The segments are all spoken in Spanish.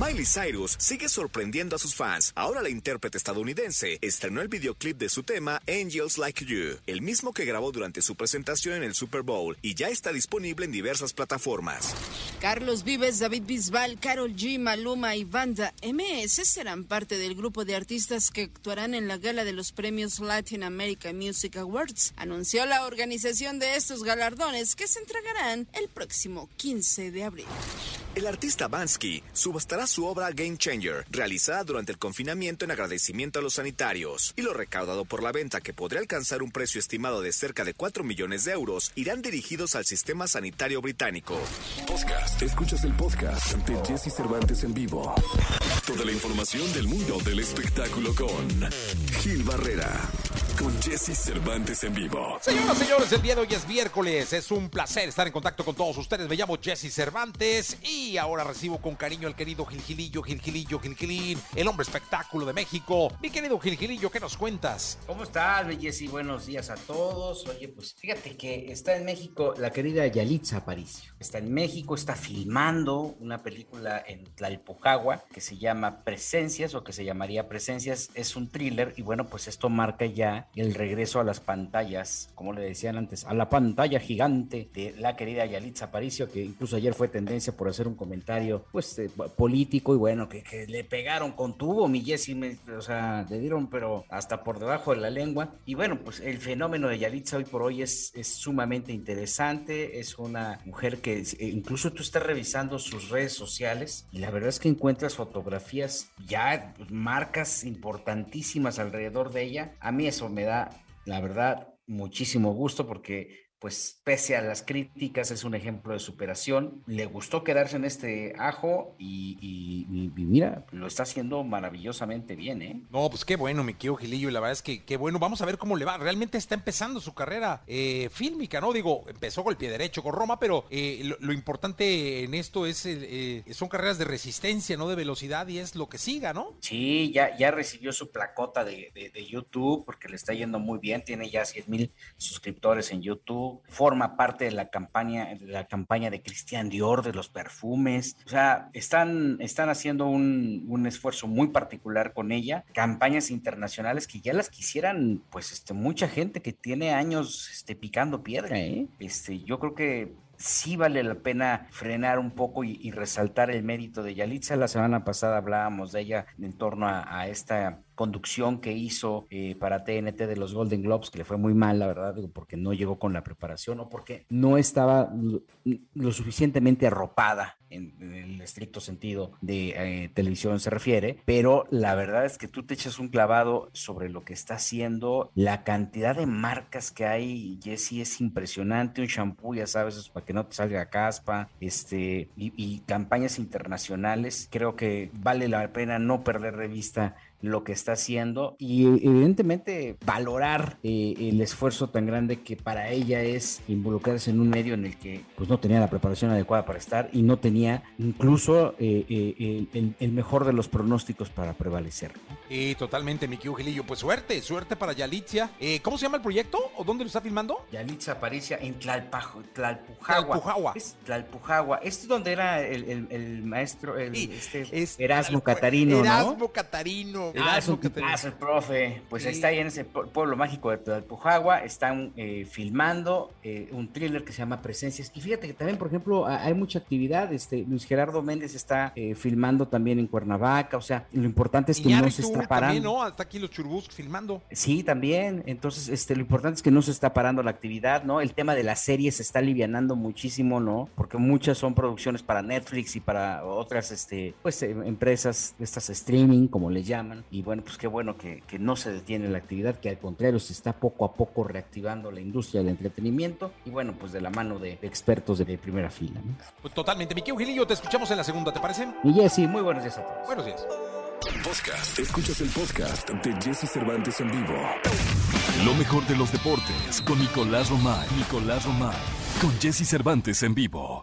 Miley Cyrus sigue sorprendiendo a sus fans. Ahora la intérprete estadounidense estrenó el videoclip de su tema Angels Like You, el mismo que grabó durante su presentación en el Super Bowl y ya está disponible en diversas plataformas. Carlos Vives, David Bisbal, Carol G, Maluma y Banda MS serán parte del grupo de artistas que actuarán en la gala de los premios Latin America Music Awards. Anunció la organización de estos galardones que se entregarán el próximo 15 de abril. El artista Bansky subastará su obra Game Changer, realizada durante el confinamiento en agradecimiento a los sanitarios, y lo recaudado por la venta, que podría alcanzar un precio estimado de cerca de 4 millones de euros, irán dirigidos al sistema sanitario británico. Podcast. Escuchas el podcast de Jesse Cervantes en vivo. Toda la información del mundo del espectáculo con Gil Barrera. Con Jesse Cervantes en vivo. Señoras, señores, el día de hoy es miércoles. Es un placer estar en contacto con todos ustedes. Me llamo Jesse Cervantes y ahora recibo con cariño al querido Gilgilillo, Gilgilillo, Gilgilín, el hombre espectáculo de México. Mi querido Gilgilillo, ¿qué nos cuentas? ¿Cómo estás, Jesse? Buenos días a todos. Oye, pues fíjate que está en México la querida Yalitza Aparicio. Está en México, está filmando una película en Tlalpujagua que se llama Presencias o que se llamaría Presencias. Es un thriller y bueno, pues esto marca ya el regreso a las pantallas, como le decían antes, a la pantalla gigante de la querida Yalitza Aparicio, que incluso ayer fue tendencia por hacer un comentario pues eh, político y bueno, que, que, le pegaron con tubo, mi Jessy, o sea, le dieron pero hasta por debajo de la lengua. Y bueno, pues el fenómeno de Yalitza hoy por hoy es, es sumamente interesante, es una mujer que eh, incluso tú estás revisando sus redes sociales y la verdad es que encuentras fotografías ya marcas importantísimas alrededor de ella. A mí eso me da, la verdad, muchísimo gusto porque pues pese a las críticas es un ejemplo de superación. Le gustó quedarse en este ajo y, y, y, mira, lo está haciendo maravillosamente bien, ¿eh? No, pues qué bueno, mi querido Gilillo, y la verdad es que qué bueno. Vamos a ver cómo le va. Realmente está empezando su carrera eh, fílmica, ¿no? Digo, empezó con el pie derecho con Roma, pero eh, lo, lo, importante en esto es eh, son carreras de resistencia, no de velocidad, y es lo que siga, ¿no? Sí, ya, ya recibió su placota de, de, de YouTube porque le está yendo muy bien. Tiene ya 100 mil suscriptores en YouTube forma parte de la campaña, de la campaña de Christian Dior, de los perfumes. O sea, están, están haciendo un, un, esfuerzo muy particular con ella. Campañas internacionales que ya las quisieran, pues, este, mucha gente que tiene años este, picando piedra, ¿eh? Este, yo creo que sí vale la pena frenar un poco y, resaltar el mérito de Yalitza. La semana pasada hablábamos de ella en torno a esta conducción que hizo eh, para TNT de los Golden Globes, que le fue muy mal, la verdad, porque no llegó con la preparación o porque no estaba lo, suficientemente arropada en, en, el estricto sentido de eh, televisión se refiere, pero la verdad es que tú te echas un clavado sobre lo que está haciendo, la cantidad de marcas que hay, Jesse, es impresionante, un shampoo, ya sabes, para que no te salga caspa, este, y, y campañas internacionales, creo que vale la pena no perder de vista lo que está haciendo y evidentemente valorar eh, el esfuerzo tan grande que para ella es involucrarse en un medio en el que pues no tenía la preparación adecuada para estar y no tenía incluso eh, eh, el, el, mejor de los pronósticos para prevalecer. Y totalmente, mi querido Gilillo. Pues suerte, suerte para Yalitza. ¿Cómo se llama el proyecto o dónde lo está filmando? Yalitza Aparicia en Tlalpajo, Tlalpujagua. Tlalpujagua. Es Tlalpujagua. Este es donde era el, el, el maestro, el, sí, este, es, Erasmo Catarino, Erasmo ¿no? Catarino. Ah, es un tipazo el profe. Pues sí. está ahí en ese pueblo mágico de Tlalpujagua. Están eh, filmando eh, un thriller que se llama Presencias. Y fíjate que también, por ejemplo, hay mucha actividad. Este, Luis Gerardo Méndez está eh, filmando también en Cuernavaca. O sea, lo importante es que no se está parando. También, ¿no? Hasta aquí los Churubusc filmando. Sí, también. Entonces, este, lo importante es que no se está parando la actividad, ¿no? El tema de las series se está alivianando muchísimo, ¿no? Porque muchas son producciones para Netflix y para otras, este, pues, empresas, estas streaming, como le llaman. Y bueno, pues qué bueno que, que, no se detiene la actividad, que al contrario se está poco a poco reactivando la industria del entretenimiento y bueno, pues de la mano de, de expertos de, de, primera fila. ¿no? Pues totalmente. Miki Gilillo, te escuchamos en la segunda, ¿te parece? Y Jesse, muy buenos días a todos. Buenos días. Podcast. Escuchas el podcast de Jesse Cervantes en vivo. Lo mejor de los deportes con Nicolás Romay. Nicolás Romay. Con Jesse Cervantes en vivo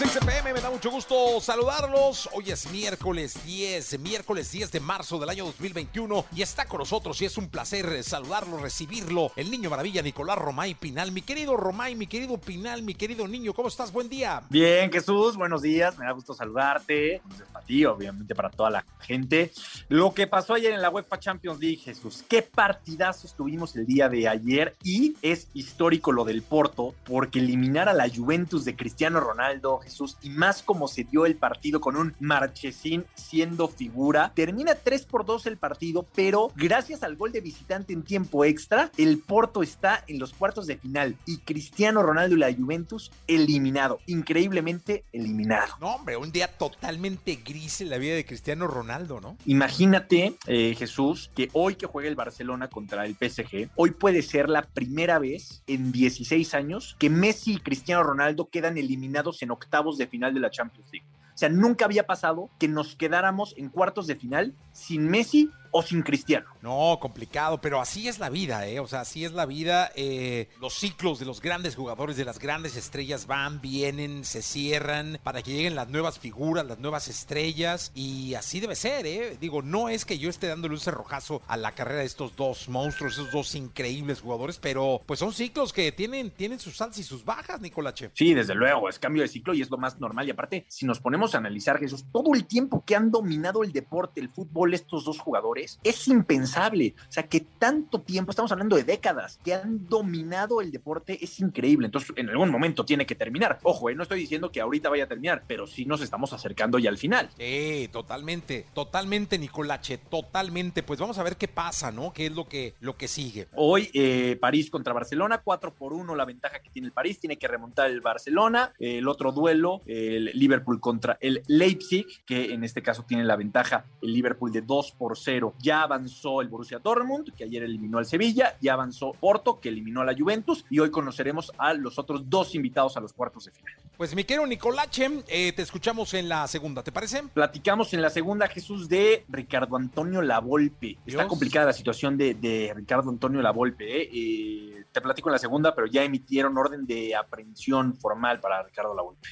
6 pm, me da mucho gusto saludarlos. Hoy es miércoles 10, miércoles 10 de marzo del año 2021 y está con nosotros y es un placer saludarlo, recibirlo, el niño maravilla Nicolás Romay Pinal. Mi querido Romay, mi querido Pinal, mi querido niño, ¿cómo estás? Buen día. Bien, Jesús, buenos días, me da gusto saludarte, para ti, obviamente para toda la gente. Lo que pasó ayer en la UEFA Champions League, Jesús, qué partidazos tuvimos el día de ayer y es histórico lo del Porto porque eliminar a la Juventus de Cristiano Ronaldo, Jesús, y más como se dio el partido con un Marchesín siendo figura. Termina 3 por 2 el partido, pero gracias al gol de visitante en tiempo extra, el Porto está en los cuartos de final y Cristiano Ronaldo y la Juventus eliminado, increíblemente eliminado. No, hombre, un día totalmente gris en la vida de Cristiano Ronaldo, ¿no? Imagínate, eh, Jesús, que hoy que juega el Barcelona contra el PSG, hoy puede ser la primera vez en 16 años que Messi y Cristiano Ronaldo quedan eliminados en octavos de final de la Champions League. O sea, nunca había pasado que nos quedáramos en cuartos de final sin Messi o sin Cristiano. No, complicado, pero así es la vida, ¿eh? O sea, así es la vida. Eh, los ciclos de los grandes jugadores, de las grandes estrellas van, vienen, se cierran para que lleguen las nuevas figuras, las nuevas estrellas. Y así debe ser, ¿eh? Digo, no es que yo esté dándole un cerrojazo a la carrera de estos dos monstruos, esos dos increíbles jugadores, pero pues son ciclos que tienen, tienen sus altas y sus bajas, Nicolache. Sí, desde luego, es cambio de ciclo y es lo más normal. Y aparte, si nos ponemos a analizar, Jesús, todo el tiempo que han dominado el deporte, el fútbol, estos dos jugadores, es impensable. O sea, que tanto tiempo, estamos hablando de décadas, que han dominado el deporte, es increíble. Entonces, en algún momento tiene que terminar. Ojo, eh, no estoy diciendo que ahorita vaya a terminar, pero sí nos estamos acercando ya al final. Sí, totalmente, totalmente, Nicolache, totalmente. Pues vamos a ver qué pasa, ¿no? ¿Qué es lo que, lo que sigue? Hoy, eh, París contra Barcelona, 4 por 1 la ventaja que tiene el París, tiene que remontar el Barcelona. el otro duelo, el Liverpool contra el Leipzig, que en este caso tiene la ventaja el Liverpool de 2 por 0. Ya avanzó el Borussia Dortmund, que ayer eliminó al Sevilla, ya avanzó Porto, que eliminó a la Juventus, y hoy conoceremos a los otros dos invitados a los cuartos de final. Pues mi querido Nicolache, eh, te escuchamos en la segunda, ¿te parece? Platicamos en la segunda, Jesús, de Ricardo Antonio Lavolpe. Está complicada la situación de, Ricardo Antonio Lavolpe. ¿eh? Eh, te platico en la segunda, pero ya emitieron orden de aprehensión formal para Ricardo Lavolpe.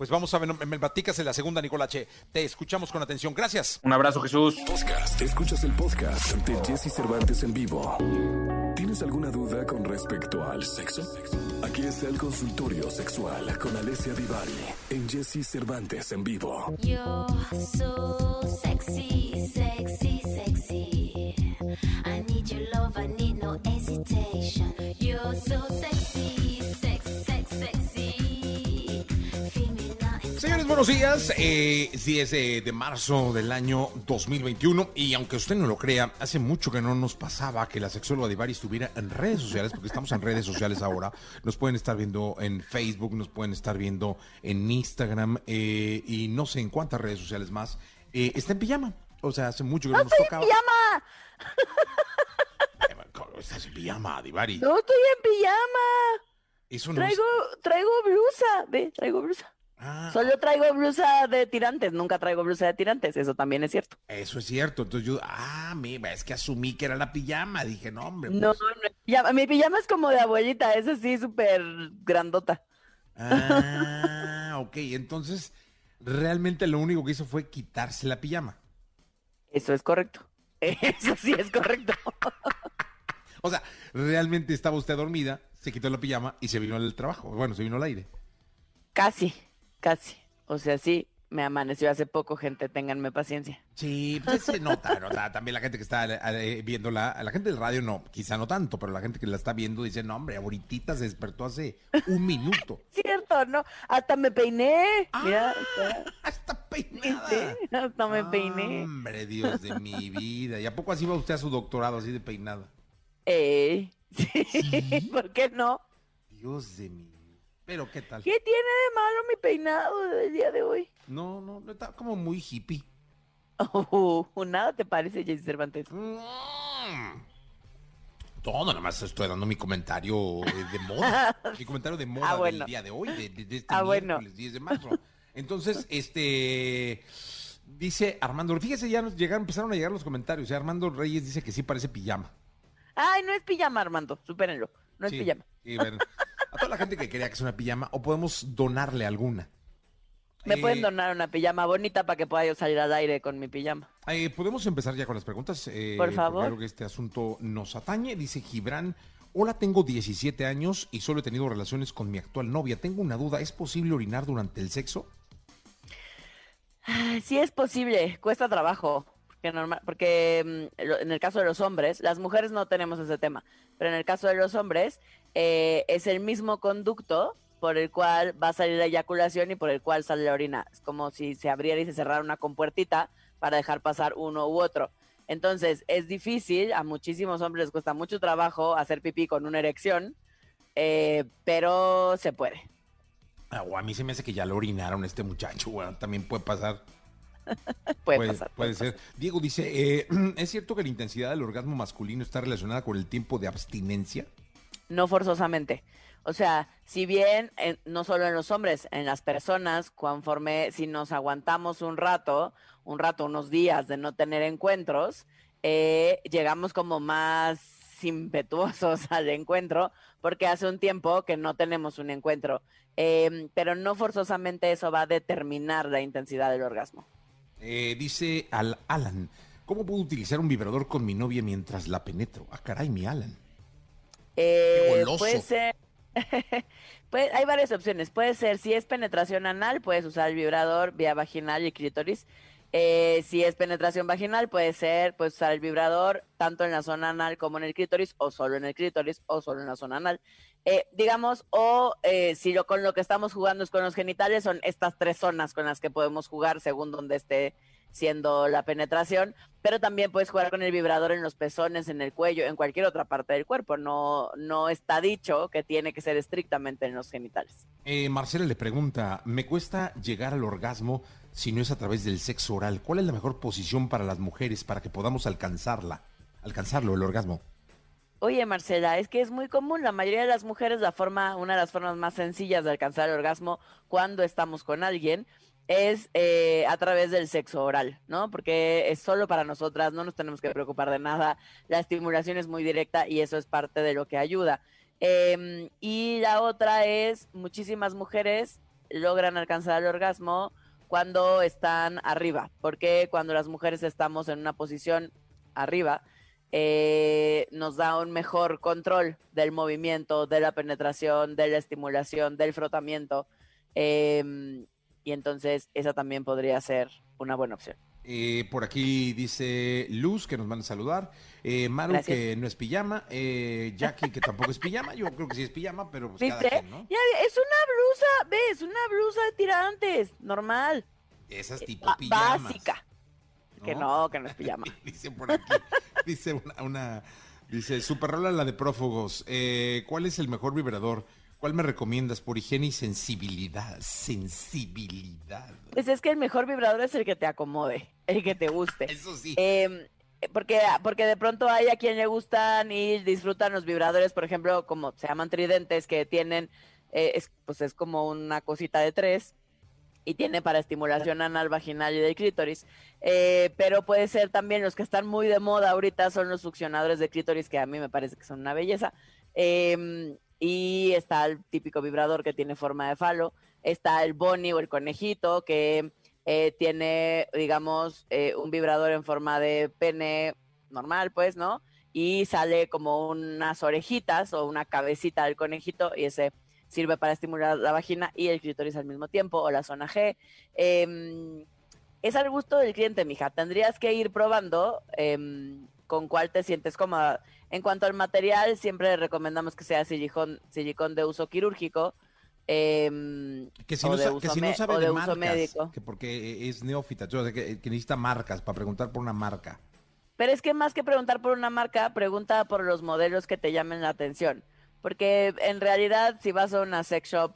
Pues vamos a ver, me platicas en la segunda, Nicolache. Te escuchamos con atención. Gracias. Un abrazo, Jesús. Podcast. Escuchas el podcast de Jesse Cervantes en vivo. ¿Tienes alguna duda con respecto al sexo? Aquí está el consultorio sexual con Alessia Divari en Jesse Cervantes en vivo. You're so sexy, sexy, buenos días. Eh, 10 de, marzo del año 2021. Y aunque usted no lo crea, hace mucho que no nos pasaba que la sexóloga de Bari estuviera en redes sociales, porque estamos en redes sociales ahora. Nos pueden estar viendo en Facebook, nos pueden estar viendo en Instagram eh, y no sé en cuántas redes sociales más. Eh, está en pijama. O sea, hace mucho que no, no nos estoy en pijama! Estás en pijama, Divari. No estoy en pijama. Eso traigo, traigo blusa. Ve, traigo blusa. Ah. Solo traigo blusa de tirantes, nunca traigo blusa de tirantes, eso también es cierto. Eso es cierto, entonces yo, ah, mira, es que asumí que era la pijama, dije, no, hombre. No, pues". no, mi pijama es como de abuelita, es así súper grandota. Ah, ok, entonces realmente lo único que hizo fue quitarse la pijama. Eso es correcto, eso sí es correcto. o sea, realmente estaba usted dormida, se quitó la pijama y se vino al trabajo, bueno, se vino al aire. Casi. Casi. O sea, sí, me amaneció hace poco, gente, ténganme paciencia. Sí, pues se nota, nota. También la gente que está eh, viéndola, la gente del radio no, quizá no tanto, pero la gente que la está viendo dice, no, hombre, ahorita se despertó hace un minuto. Cierto, ¿no? Hasta me peiné. Mira, hasta peinada. hasta me peiné. Hombre, Dios de mi vida. ¿Y a poco así va usted a su doctorado, así de peinada? Eh, sí, ¿por qué no? Dios de mi pero, ¿qué tal? ¿Qué tiene de malo mi peinado del día de hoy? No, no, está como muy hippie. Oh, nada te parece, Jesse Cervantes. Mm. Todo, nada más estoy dando mi comentario de moda. mi comentario de moda ah, del día de hoy, de, este ah, miércoles 10 de marzo. Entonces, este. Dice Armando, fíjese, ya nos llegaron, empezaron a llegar los comentarios. Armando Reyes dice que sí parece pijama. Ay, no es pijama, Armando, supérenlo. No es pijama. Sí, bueno a toda la gente que crea que es una pijama o podemos donarle alguna. Me pueden eh, donar una pijama bonita para que pueda yo salir al aire con mi pijama. Eh, Podemos empezar ya con las preguntas. Eh, Por favor. Creo que este asunto nos atañe. Dice Gibran. Hola, tengo 17 años y solo he tenido relaciones con mi actual novia. Tengo una duda. ¿Es posible orinar durante el sexo? Sí es posible. Cuesta trabajo. Porque, normal, porque mm, en el caso de los hombres, las mujeres no tenemos ese tema, pero en el caso de los hombres es el mismo conducto por el cual va a salir la eyaculación y por el cual sale la orina. Es como si se abriera y se cerrara una compuertita para dejar pasar uno u otro. Entonces, es difícil, a muchísimos hombres les cuesta mucho trabajo hacer pipí con una erección, eh, pero se puede. Ah, a mí se me hace que ya lo orinaron este muchacho, también puede pasar. puede, pasar. Puede, ser. Diego dice, eh, ¿es cierto que la intensidad del orgasmo masculino está relacionada con el tiempo de abstinencia? No forzosamente. O sea, si bien no solo en los hombres, en las personas, conforme si nos aguantamos un rato, un rato, unos días de no tener encuentros, eh, llegamos como más impetuosos al encuentro porque hace un tiempo que no tenemos un encuentro. Em, pero no forzosamente eso va a determinar la intensidad del orgasmo. Eh, dice al Alan, ¿cómo puedo utilizar un vibrador con mi novia mientras la penetro? Ah, caray, mi Alan. Eh, puede ser pues, hay varias opciones. Puede ser, si es penetración anal, puedes usar el vibrador vía vaginal y clítoris. Eh, si es penetración vaginal, puede ser, puedes usar el vibrador tanto en la zona anal como en el clítoris, o solo en el clítoris, o solo en la zona anal. Eh, digamos, o eh, si lo con lo que estamos jugando es con los genitales, son estas tres zonas con las que podemos jugar según donde esté siendo la penetración, pero también puedes jugar con el vibrador en los pezones, en el cuello, en cualquier otra parte del cuerpo. No, no está dicho que tiene que ser estrictamente en los genitales. Eh, Marcela le pregunta, me cuesta llegar al orgasmo si no es a través del sexo oral. ¿Cuál es la mejor posición para las mujeres para que podamos alcanzarla, alcanzarlo, el orgasmo? Oye, Marcela, es que es muy común. La mayoría de las mujeres, la forma, una de las formas más sencillas de alcanzar el orgasmo cuando estamos con alguien es eh, a través del sexo oral, ¿no? Porque es solo para nosotras, no nos tenemos que preocupar de nada, la estimulación es muy directa y eso es parte de lo que ayuda. Em, y la otra es, muchísimas mujeres logran alcanzar el orgasmo cuando están arriba, porque cuando las mujeres estamos en una posición arriba, eh, nos da un mejor control del movimiento, de la penetración, de la estimulación, del frotamiento. Eh, y entonces esa también podría ser una buena opción. Eh, por aquí dice Luz que nos van a saludar. Eh, Maru que no es pijama. Eh, Jackie que tampoco es pijama. Yo creo que sí es pijama, pero pues cada quien, ¿no? Ya, es una blusa, ves, una blusa de tirantes, normal. Esas tipo pijamas. Básica. Que no, que no es pijama. dice por aquí, dice una, una dice, super rola la de prófugos. ¿Cuál es el mejor vibrador? ¿Cuál me recomiendas por higiene y sensibilidad? Sensibilidad. Pues es que el mejor vibrador es el que te acomode, el que te guste. Eso sí. Em, porque, porque de pronto hay a quien le gustan y disfrutan los vibradores, por ejemplo, como se llaman tridentes, que tienen, eh, pues es como una cosita de tres y tiene para estimulación anal, vaginal y del clítoris. Eh, pero puede ser también los que están muy de moda ahorita son los succionadores de clítoris, que a mí me parece que son una belleza. Eh, y está el típico vibrador que tiene forma de falo, está el boni o el conejito que eh, tiene, digamos, eh, un vibrador en forma de pene normal, pues, ¿no? Y sale como unas orejitas o una cabecita del conejito y ese sirve para estimular la vagina y el clítoris al mismo tiempo o la zona G. Em, es al gusto del cliente, mija. Tendrías que ir probando em, con cuál te sientes cómoda. En cuanto al material, siempre recomendamos que sea silicón, silicón de uso quirúrgico. Em, que si, no, sabe de, marcas, médico. Que porque es neófita, que, necesita marcas para preguntar por una marca. Pero es que más que preguntar por una marca, pregunta por los modelos que te llamen la atención. Porque en realidad, si vas a una sex shop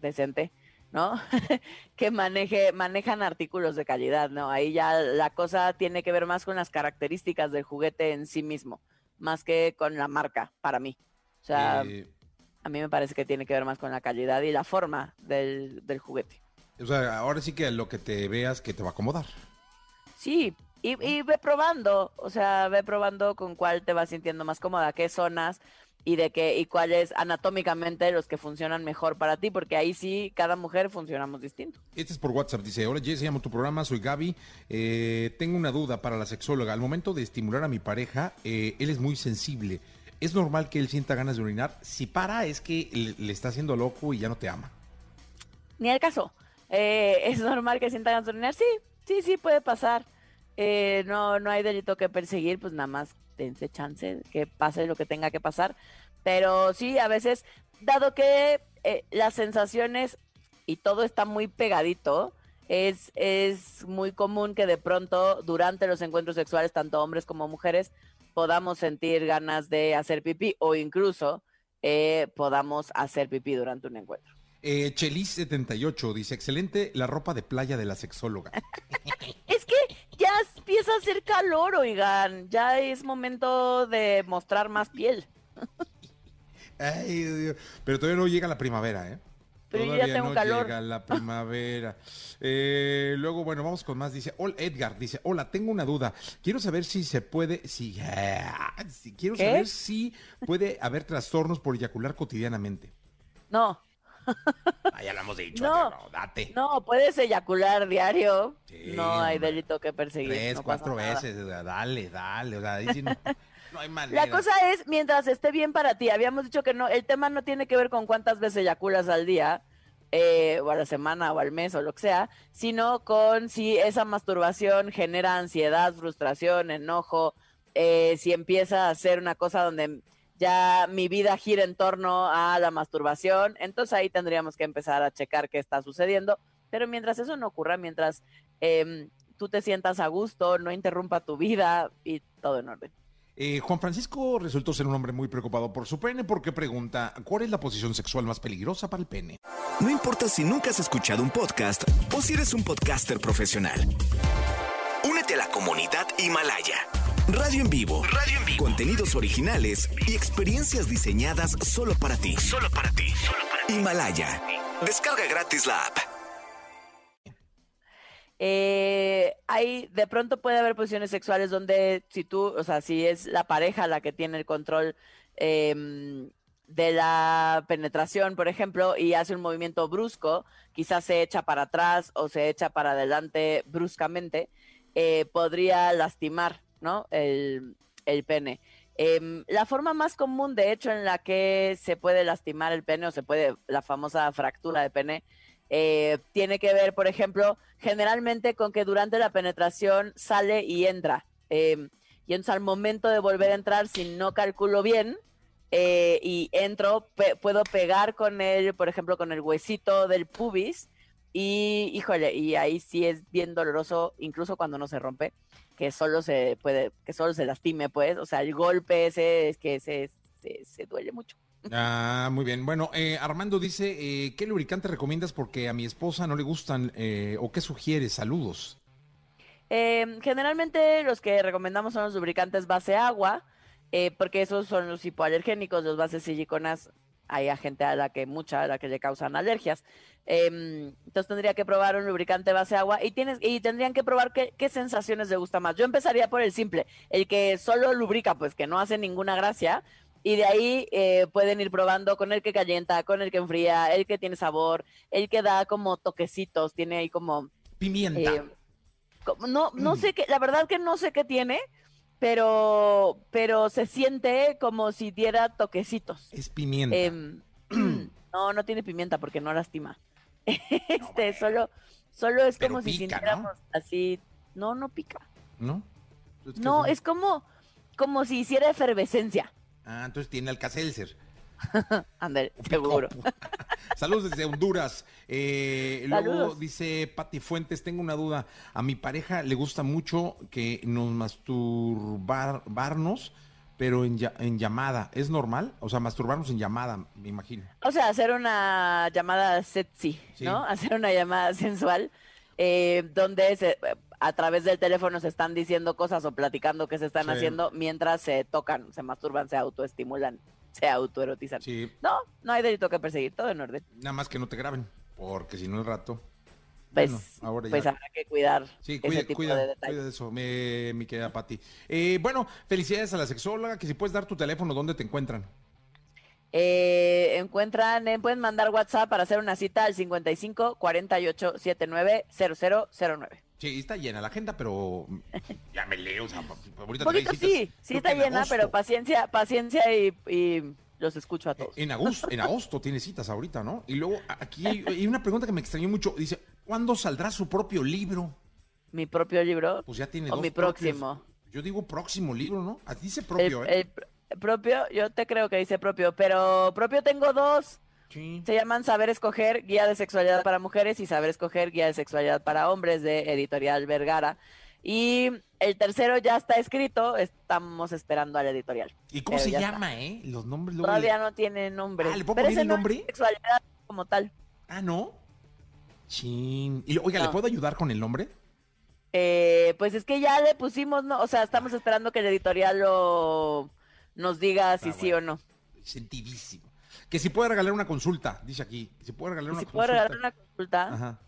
decente, ¿no? que maneje, manejan artículos de calidad, ¿no? Ahí ya la cosa tiene que ver más con las características del juguete en sí mismo más que con la marca, para mí. O sea, eh, a mí me parece que tiene que ver más con la calidad y la forma del, juguete. O sea, ahora sí que lo que te veas que te va a acomodar. Sí, y, ve probando, o sea, ve probando con cuál te vas sintiendo más cómoda, qué zonas. Y de que y cuáles anatómicamente los que funcionan mejor para ti, porque ahí sí cada mujer funcionamos distinto. Este es por WhatsApp, dice, hola Jess, llamo tu programa, soy Gaby, eh, tengo una duda para la sexóloga, al momento de estimular a mi pareja, eh, él es muy sensible, ¿es normal que él sienta ganas de orinar? Si para es que le, le está haciendo loco y ya no te ama. Ni al caso, eh, es normal que sienta ganas de orinar, sí, sí, sí puede pasar, Eh, no, no hay delito que perseguir, pues nada más dense chance que pase lo que tenga que pasar. Pero sí, a veces, dado que eh, las sensaciones y todo está muy pegadito, es, es muy común que de pronto durante los encuentros sexuales, tanto hombres como mujeres, podamos sentir ganas de hacer pipí o incluso eh, podamos hacer pipí durante un encuentro. Eh, Chelis78 dice, excelente la ropa de playa de la sexóloga. Es que ya empieza a hacer calor, oigan, ya es momento de mostrar más piel. Ay, Dios. Pero todavía no llega la primavera, ¿eh? Pero ya Todavía tengo no calor. llega la primavera. Eh, luego, bueno, vamos con más. Dice, hola, Edgar, dice, hola, tengo una duda. Quiero saber si se puede, si, ah, si- quiero ¿Qué? saber si puede haber trastornos por eyacular cotidianamente. No, Ah, ya lo hemos dicho. No. pero date. no, puedes eyacular diario. Sí, no hay delito que perseguir. Tres, no cuatro veces, o sea, dale, dale. O sea, ahí sí no, no hay manera. La cosa es, mientras esté bien para ti, habíamos dicho que no, el tema no tiene que ver con cuántas veces eyaculas al día, eh, o a la semana, o al mes, o lo que sea, sino con si esa masturbación genera ansiedad, frustración, enojo, eh, si empieza a ser una cosa donde ya mi vida gira en torno a la masturbación, entonces ahí tendríamos que empezar a checar qué está sucediendo, pero mientras eso no ocurra, mientras em, tú te sientas a gusto, no interrumpa tu vida y todo en orden. Eh, Juan Francisco resultó ser un hombre muy preocupado por su pene porque pregunta, ¿cuál es la posición sexual más peligrosa para el pene? No importa si nunca has escuchado un podcast o si eres un podcaster profesional. Únete a la comunidad Himalaya. Radio en vivo. Radio en vivo. Contenidos originales y experiencias diseñadas solo para ti. Solo para ti. Himalaya. Descarga gratis la app. Eh, hay, de pronto puede haber posiciones sexuales donde si tú, o sea, si es la pareja la que tiene el control em, de la penetración, por ejemplo, y hace un movimiento brusco, quizás se echa para atrás o se echa para adelante bruscamente, eh, podría lastimar, ¿no? El, el pene. Em, la forma más común, de hecho, en la que se puede lastimar el pene o se puede, la famosa fractura de pene, eh, tiene que ver, por ejemplo, generalmente con que durante la penetración sale y entra. Eh, y entonces al momento de volver a entrar, si no calculo bien eh, y entro, puedo pegar con él, por ejemplo, con el huesito del pubis. Y híjole, y ahí sí es bien doloroso, incluso cuando no se rompe, que solo se puede, que solo se lastime, pues. O sea, el golpe ese es que se, se, se duele mucho. Ah, muy bien. Bueno, eh, Armando dice, eh, ¿qué lubricante recomiendas porque a mi esposa no le gustan eh, o qué sugieres? Saludos. Eh, generalmente los que recomendamos son los lubricantes base agua, eh, porque esos son los hipoalergénicos, los bases siliconas. Hay gente a la que mucha, a la que le causan alergias. Em, entonces tendría que probar un lubricante base agua y tienes y tendrían que probar qué, qué sensaciones le gusta más. Yo empezaría por el simple, el que solo lubrica, pues que no hace ninguna gracia. Y de ahí eh, pueden ir probando con el que calienta, con el que enfría, el que tiene sabor, el que da como toquecitos, tiene ahí como Pimienta. eh, no, no Mm. sé qué, la verdad que no sé qué tiene, pero, pero se siente como si diera toquecitos. es pimienta. Em, no, no tiene pimienta porque no lastima. Este, solo, solo es como si sintiéramos así. No, no pica. ¿No? ¿qué No, es? es como, como si hiciera efervescencia. Ah, entonces tiene alcacelser. Andel, seguro. Saludos desde Honduras. Eh, luego dice Pati Fuentes, tengo una duda. A mi pareja le gusta mucho que nos masturbarnos, pero en, llamada. ¿Es normal? O sea, masturbarnos en llamada, me imagino. O sea, hacer una llamada sexy, Sí. ¿no? Hacer una llamada sensual, eh, donde se- a través del teléfono se están diciendo cosas o platicando que se están Sí. haciendo mientras se tocan, se masturban, se autoestimulan, se autoerotizan. Sí, No, no hay delito que perseguir, todo en orden. nada más que no te graben, porque si no el rato. Pues, Bueno, ahora pues habrá que cuidar Sí, ese cuida, tipo cuida, de detalles. cuida de eso, mi, mi querida Pati. Eh, bueno, felicidades a la sexóloga, que si puedes dar tu teléfono, ¿dónde te encuentran? Eh, encuentran, eh, pueden mandar WhatsApp para hacer una cita al 55 48 79 0009. Sí, está llena la agenda, pero ya me leo, o sea, ahorita poquito sí, sí está llena, agosto. pero paciencia, paciencia y, y los escucho a todos. En agosto, en agosto tiene citas ahorita, ¿no? Y luego aquí hay, hay una pregunta que me extrañó mucho. Dice, ¿cuándo saldrá su propio libro? Mi propio libro. Pues ya tiene O dos mi propios. próximo. Yo digo próximo libro, ¿no? Ah, Dice propio, ¿eh? el propio, yo te creo que dice propio, pero propio tengo dos. Sí. Se llaman Saber Escoger, Guía de Sexualidad para Mujeres y Saber Escoger, Guía de Sexualidad para Hombres de Editorial Vergara. Y el tercero ya está escrito, estamos esperando al editorial. ¿Y cómo pero se llama, eh? Los nombres luego Todavía le- no tiene nombre. Ah, ¿le puedo Pero poner el no es nombre? Sexualidad como tal. Ah, ¿no? Chin. Y, oiga, ¿le No. puedo ayudar con el nombre? Eh, pues es que ya le pusimos, no, o sea, estamos esperando que el editorial lo nos diga si Ah, sí o no. Sentidísimo. Que si puede regalar una consulta, dice aquí. Si puede regalar una si puedo consulta. regalar una consulta, Ajá.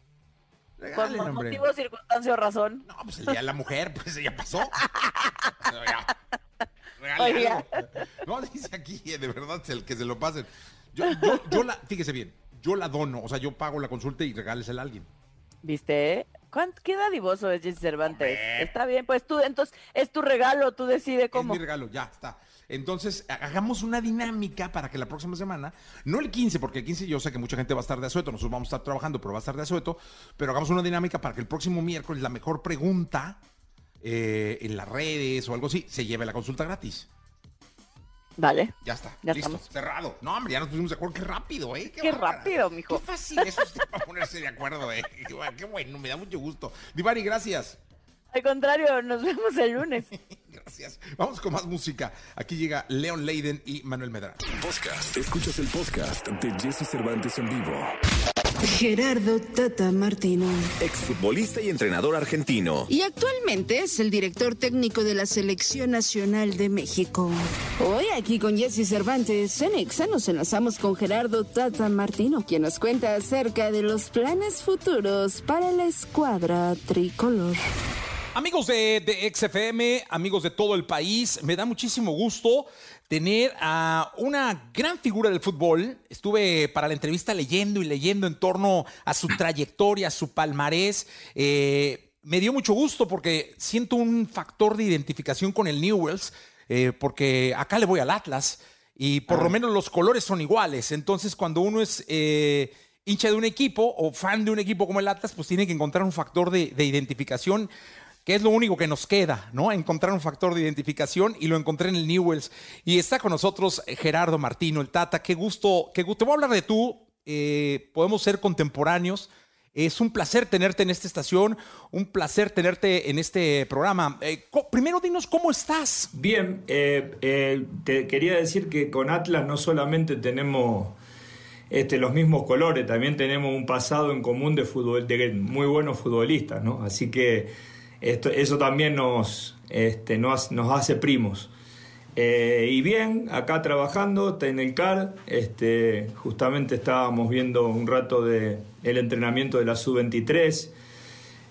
por Regálele, hombre. motivo, circunstancia o razón. No, pues el día de la mujer, pues ya pasó. No, ya. Regale Oiga. algo. No, dice aquí, de verdad, el que se lo pasen. Yo, yo, yo la, fíjese bien, yo la dono, o sea, yo pago la consulta y regálesela a alguien. ¿Viste? ¿Cuánto, ¿Qué dadivoso es Jesse Cervantes? Hombre. Está bien, pues tú, entonces, es tu regalo, tú decides cómo. Es mi regalo, ya está. Entonces, ha- hagamos una dinámica para que la próxima semana, no el 15, porque el 15 yo sé que mucha gente va a estar de asueto, nosotros vamos a estar trabajando, pero va a estar de asueto, pero hagamos una dinámica para que el próximo miércoles la mejor pregunta eh, en las redes o algo así se lleve la consulta gratis. Vale. Ya está, Ya listo, estamos. cerrado. No, hombre, ya nos pusimos de acuerdo, qué rápido, ¿eh? Qué bárbara. rápido, mijo. Qué fácil es usted para ponerse de acuerdo, ¿eh? Qué bueno, Qué bueno, me da mucho gusto. Divari, gracias. Al contrario, nos vemos el lunes. Gracias. Vamos con más música. Aquí llega Leon Leiden y Manuel Medrano. Podcast. Escuchas el podcast de Jesse Cervantes en vivo. Gerardo Tata Martino. Exfutbolista y entrenador argentino. Y actualmente es el director técnico de la Selección Nacional de México. Hoy aquí con Jesse Cervantes, en Exa nos enlazamos con Gerardo Tata Martino, quien nos cuenta acerca de los planes futuros para la escuadra tricolor. Amigos de, de XFM, amigos de todo el país, me da muchísimo gusto tener a una gran figura del fútbol. Estuve para la entrevista leyendo y leyendo en torno a su trayectoria, a su palmarés. Eh, me dio mucho gusto porque siento un factor de identificación con el Newells, eh, porque acá le voy al Atlas y por lo menos los colores son iguales. Entonces, cuando uno es eh, hincha de un equipo o fan de un equipo como el Atlas, pues tiene que encontrar un factor de, de identificación que es lo único que nos queda, ¿no? Encontrar un factor de identificación y lo encontré en el Newells. Y está con nosotros eh, Gerardo Martino, el Tata. Qué gusto, qué gusto. Voy a hablar de tú. eh, podemos ser contemporáneos. Es un placer tenerte en esta estación, un placer tenerte en este programa. Eh, primero dinos cómo estás. Bien, te quería decir que con Atlas no solamente tenemos este, los mismos colores, también tenemos un pasado en común de, fútbol, de muy buenos futbolistas, ¿no? Así que esto, eso también nos, este, nos, nos hace primos. Eh, y bien, acá trabajando en el CAR, este, justamente estábamos viendo un rato de el entrenamiento de la sub-23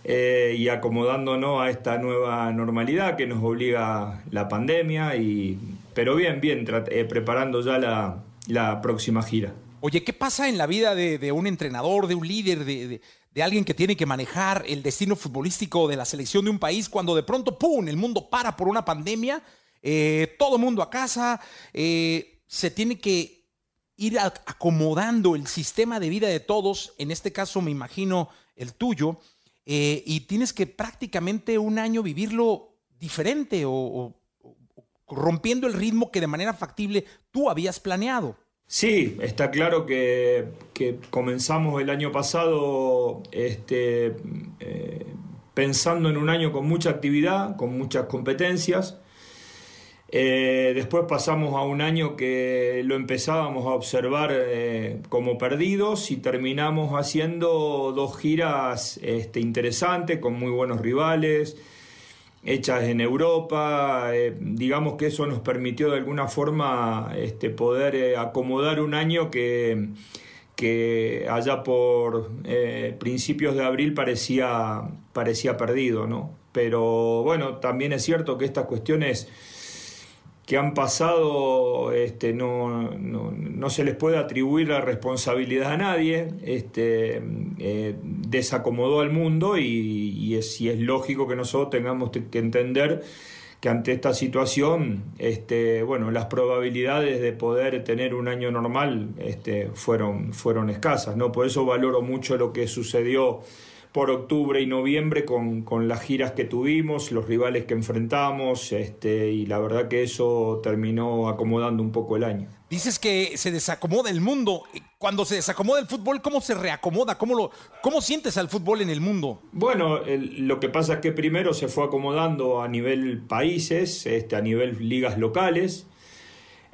eh, y acomodándonos a esta nueva normalidad que nos obliga la pandemia, y, pero bien, bien, eh, preparando ya la, la próxima gira. Oye, ¿qué pasa en la vida de, de un entrenador, de un líder, de, de- de alguien que tiene que manejar el destino futbolístico de la selección de un país cuando de pronto, ¡pum!, el mundo para por una pandemia, eh, todo mundo a casa, eh, se tiene que ir acomodando el sistema de vida de todos, en este caso me imagino el tuyo, eh, y tienes que prácticamente un año vivirlo diferente o rompiendo el ritmo que de manera factible tú habías planeado. Sí, está claro que, que comenzamos el año pasado este, eh, pensando en un año con mucha actividad, con muchas competencias. Eh, después pasamos a un año que lo empezábamos a observar eh, como perdidos y terminamos haciendo dos giras este, interesantes con muy buenos rivales hechas en Europa, eh, digamos que eso nos permitió de alguna forma este, poder eh, acomodar un año que, que allá por eh, principios de abril parecía, parecía perdido, ¿no? Pero bueno, también es cierto que estas cuestiones que han pasado este, no, no, se les puede atribuir la responsabilidad a nadie, este, eh, desacomodó al mundo y, es, y es lógico que nosotros tengamos que entender que ante esta situación, este, bueno, las probabilidades de poder tener un año normal este, fueron, fueron escasas, ¿no? Por eso valoro mucho lo que sucedió por octubre y noviembre con, con, las giras que tuvimos, los rivales que enfrentamos, este, y la verdad que eso terminó acomodando un poco el año. Dices que se desacomoda el mundo. Cuando se desacomoda el fútbol, ¿cómo se reacomoda? ¿Cómo, lo, cómo sientes al fútbol en el mundo? Bueno, lo que pasa es que primero se fue acomodando a nivel países, este, a nivel ligas locales.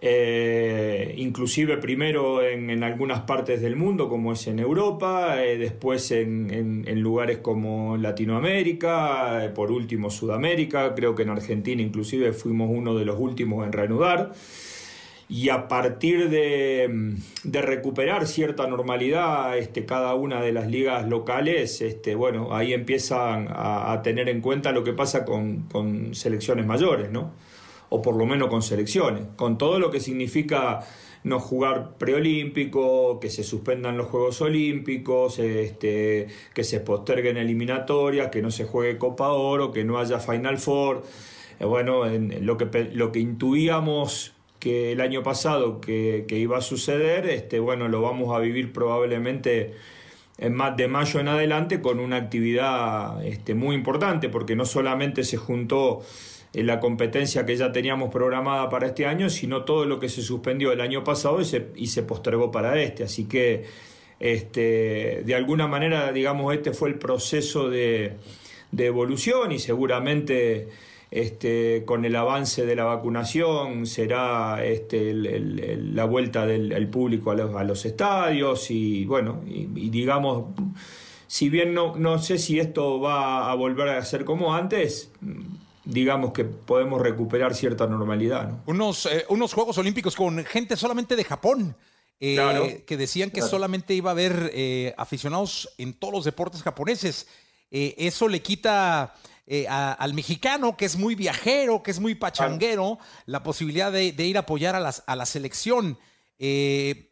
Eh, inclusive primero en, algunas partes del mundo, como es en Europa, eh, después en, lugares como Latinoamérica, eh, por último Sudamérica, creo que en Argentina inclusive fuimos uno de los últimos en reanudar. Y a partir de, recuperar cierta normalidad este, cada una de las ligas locales, este, bueno, ahí empiezan a, tener en cuenta lo que pasa con, con selecciones mayores, ¿no? O por lo menos con selecciones, con todo lo que significa no jugar preolímpico, que se suspendan los Juegos Olímpicos, este, que se posterguen eliminatorias, que no se juegue Copa Oro, que no haya Final Four. Eh, bueno, en, lo, que, lo que intuíamos que el año pasado que, iba a suceder, este, bueno, lo vamos a vivir probablemente en más de mayo en adelante con una actividad este, muy importante, porque no solamente se juntó la competencia que ya teníamos programada para este año, sino todo lo que se suspendió el año pasado y se, y se postergó para este. Así que, este, de alguna manera, digamos, este fue el proceso de, evolución y seguramente este, con el avance de la vacunación será este, la vuelta del público a los, a los, estadios y, bueno, y, digamos si bien no, no sé si esto va a volver a ser como antes, digamos que podemos recuperar cierta normalidad. Unos, eh, unos Juegos Olímpicos con gente solamente de Japón. Eh, que decían que solamente iba a haber eh, aficionados en todos los deportes japoneses. eso le quita al mexicano, que es muy viajero, que es muy pachanguero, la posibilidad de, ir a apoyar a, las, a la selección. ¿qué,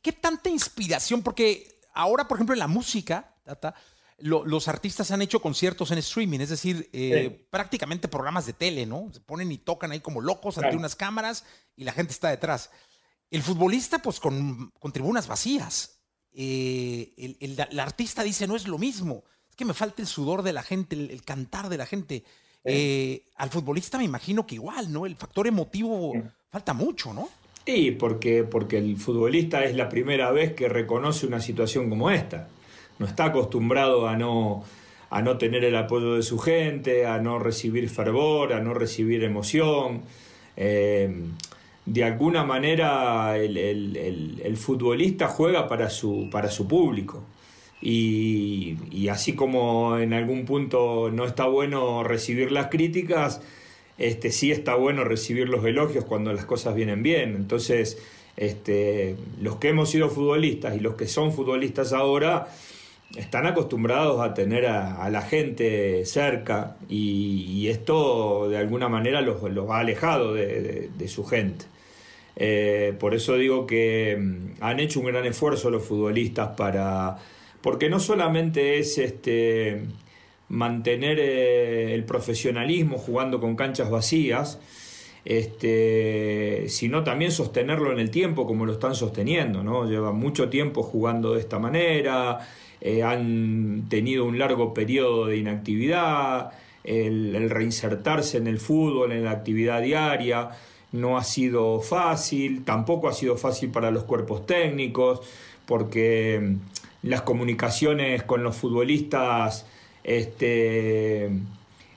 ¿qué, tanta inspiración? Porque ahora, por ejemplo, en la música, Tata, los artistas han hecho conciertos en streaming, es decir, eh, prácticamente programas de tele, ¿no? Se ponen y tocan ahí como locos ante unas cámaras y la gente está detrás. El futbolista, pues con, tribunas vacías. Eh, el, artista dice, no es lo mismo. Es que me falta el sudor de la gente, el, cantar de la gente. Eh, al futbolista me imagino que igual, ¿no? El factor emotivo falta mucho, ¿no? Sí, porque, porque el futbolista es la primera vez que reconoce una situación como esta no está acostumbrado a no, a no tener el apoyo de su gente, a no recibir fervor, a no recibir emoción. Eh, de alguna manera el, futbolista juega para su, para su público. Y, así como en algún punto no está bueno recibir las críticas, este, sí está bueno recibir los elogios cuando las cosas vienen bien. Entonces, este, los que hemos sido futbolistas y los que son futbolistas ahora, están acostumbrados a tener a, la gente cerca y, esto de alguna manera los, ha alejado de, su gente. Eh, por eso digo que mm, han hecho un gran esfuerzo los futbolistas para... porque no solamente es este, mantener eh, el profesionalismo jugando con canchas vacías, este, sino también sostenerlo en el tiempo como lo están sosteniendo, ¿no? Llevan mucho tiempo jugando de esta manera, eh, han tenido un largo periodo de inactividad, el, reinsertarse en el fútbol, en la actividad diaria, no ha sido fácil, tampoco ha sido fácil para los cuerpos técnicos, porque mm, las comunicaciones con los futbolistas este,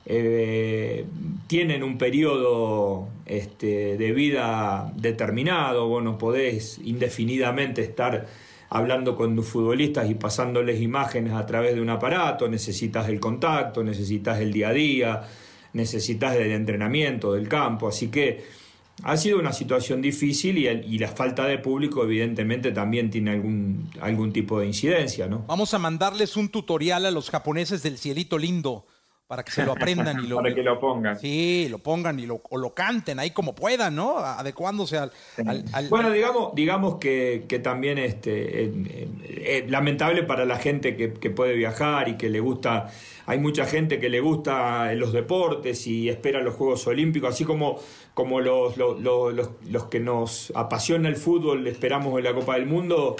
eh, tienen un periodo este, de vida determinado, vos no podés indefinidamente estar hablando con tus futbolistas y pasándoles imágenes a través de un aparato, necesitas el contacto, necesitas el día a día, necesitas el entrenamiento del campo, así que ha sido una situación difícil y, la falta de público evidentemente también tiene algún, algún tipo de incidencia, ¿no? Vamos a mandarles un tutorial a los japoneses del cielito lindo para que se lo aprendan y lo, para que lo pongan. Sí, lo pongan y lo, o lo canten ahí como puedan, ¿no? Adecuándose al... Bueno, digamos, digamos que, que también este, eh, lamentable para la gente que, que, puede viajar y que le gusta, hay mucha gente que le gusta los deportes y espera los Juegos Olímpicos, así como, como los, los, los, los que nos apasiona el fútbol, esperamos en la Copa del Mundo.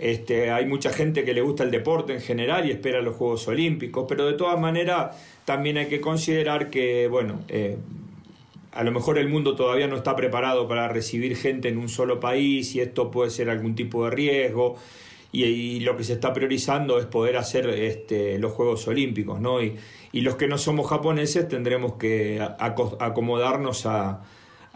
Este, hay mucha gente que le gusta el deporte en general y espera los Juegos Olímpicos, pero de todas maneras también hay que considerar que, bueno, eh, a lo mejor el mundo todavía no está preparado para recibir gente en un solo país y esto puede ser algún tipo de riesgo. Y, lo que se está priorizando es poder hacer este, los Juegos Olímpicos, ¿no? Y, y los que no somos japoneses tendremos que acomodarnos a,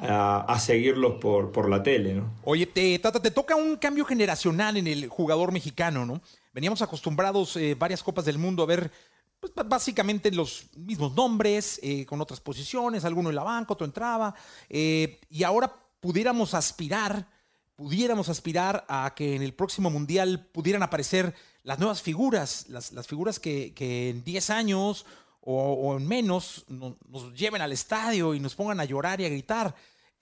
a, seguirlos por, por la tele, ¿no? Oye, te, Tata, te toca un cambio generacional en el jugador mexicano, ¿no? Veníamos acostumbrados eh, varias Copas del Mundo a ver pues, básicamente los mismos nombres, eh, con otras posiciones, alguno en la banca, otro entraba, eh, y ahora pudiéramos aspirar, pudiéramos aspirar a que en el próximo Mundial pudieran aparecer las nuevas figuras, las, figuras que, que en 10 años o, en menos nos, lleven al estadio y nos pongan a llorar y a gritar.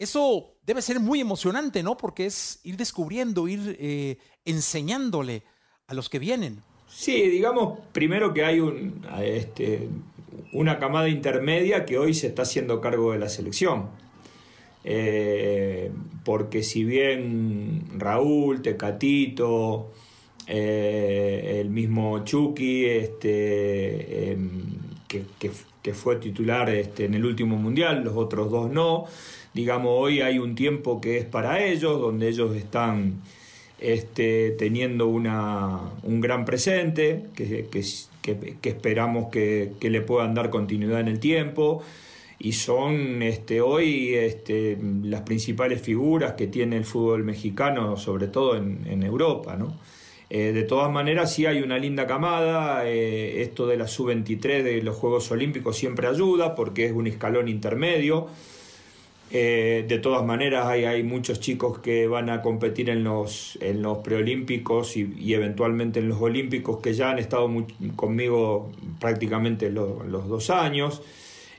Eso debe ser muy emocionante, ¿no? Porque es ir descubriendo, ir eh, enseñándole a los que vienen. Sí, digamos primero que hay un, este, una camada intermedia que hoy se está haciendo cargo de la selección. Eh, porque si bien Raúl, Tecatito, eh, el mismo Chucky, este, que, fue titular este, en el último mundial, los otros dos no. Digamos, hoy hay un tiempo que es para ellos, donde ellos están este, teniendo una, un gran presente, que, que, esperamos que, le puedan dar continuidad en el tiempo. Y son este, hoy este, las principales figuras que tiene el fútbol mexicano, sobre todo en, en Europa. ¿no? Eh, de todas maneras, sí hay una linda camada. Eh, esto de la sub-23 de los Juegos Olímpicos siempre ayuda porque es un escalón intermedio. Eh, de todas maneras, hay, hay, muchos chicos que van a competir en los, en los preolímpicos y, eventualmente en los olímpicos que ya han estado conmigo prácticamente los dos años.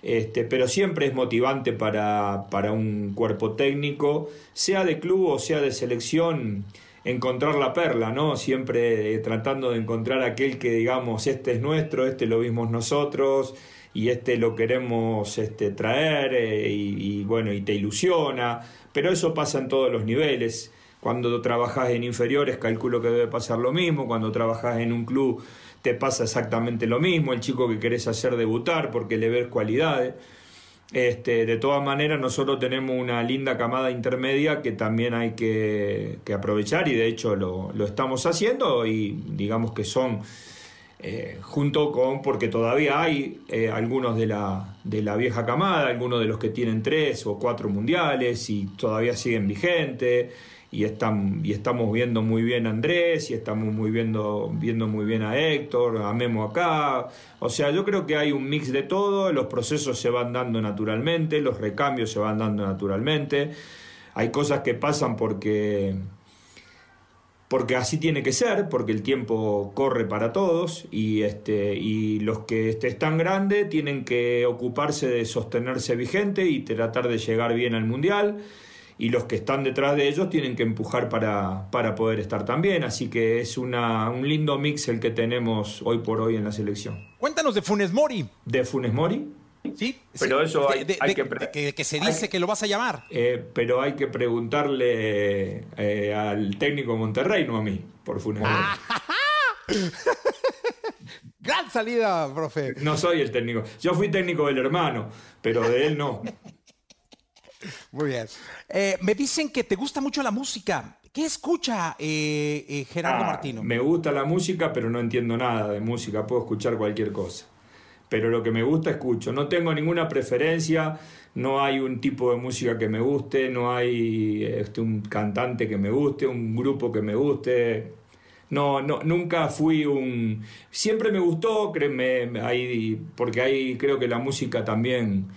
Este, pero siempre es motivante para, para un cuerpo técnico, sea de club o sea de selección encontrar la perla, ¿no? Siempre eh, tratando de encontrar aquel que digamos, este es nuestro, este lo vimos nosotros y este lo queremos este, traer eh, y, bueno, y te ilusiona, pero eso pasa en todos los niveles. Cuando trabajas en inferiores calculo que debe pasar lo mismo, cuando trabajas en un club te pasa exactamente lo mismo, el chico que querés hacer debutar porque le ves cualidades. Este, de todas maneras, nosotros tenemos una linda camada intermedia que también hay que, aprovechar y de hecho lo, estamos haciendo y digamos que son eh, junto con, porque todavía hay eh, algunos de la, de la vieja camada, algunos de los que tienen tres o cuatro mundiales y todavía siguen vigentes y, están, y estamos viendo muy bien a Andrés y estamos muy viendo, viendo muy bien a Héctor, a Memo acá. O sea, yo creo que hay un mix de todo, los procesos se van dando naturalmente, los recambios se van dando naturalmente. Hay cosas que pasan porque porque así tiene que ser, porque el tiempo corre para todos y, este, y los que están grandes tienen que ocuparse de sostenerse vigente y tratar de llegar bien al mundial y los que están detrás de ellos tienen que empujar para, para poder estar también. Así que es una, un lindo mix el que tenemos hoy por hoy en la selección. Cuéntanos de Funes Mori. ¿De Funes Mori? Sí, pero eso hay, que, que, se dice que lo vas a llamar. Eh, pero hay que preguntarle eh, al técnico de Monterrey, no a mí, por Funes Mori. Gran salida, profe. No soy el técnico. Yo fui técnico del hermano, pero de él no. Muy bien. Eh, me dicen que te gusta mucho la música. ¿Qué escucha eh, eh, Gerardo ah, Martino? Me gusta la música, pero no entiendo nada de música. Puedo escuchar cualquier cosa. Pero lo que me gusta, escucho. No tengo ninguna preferencia. No hay un tipo de música que me guste. No hay este, un cantante que me guste. Un grupo que me guste. No, no, nunca fui un. Siempre me gustó, créeme, porque ahí creo que la música también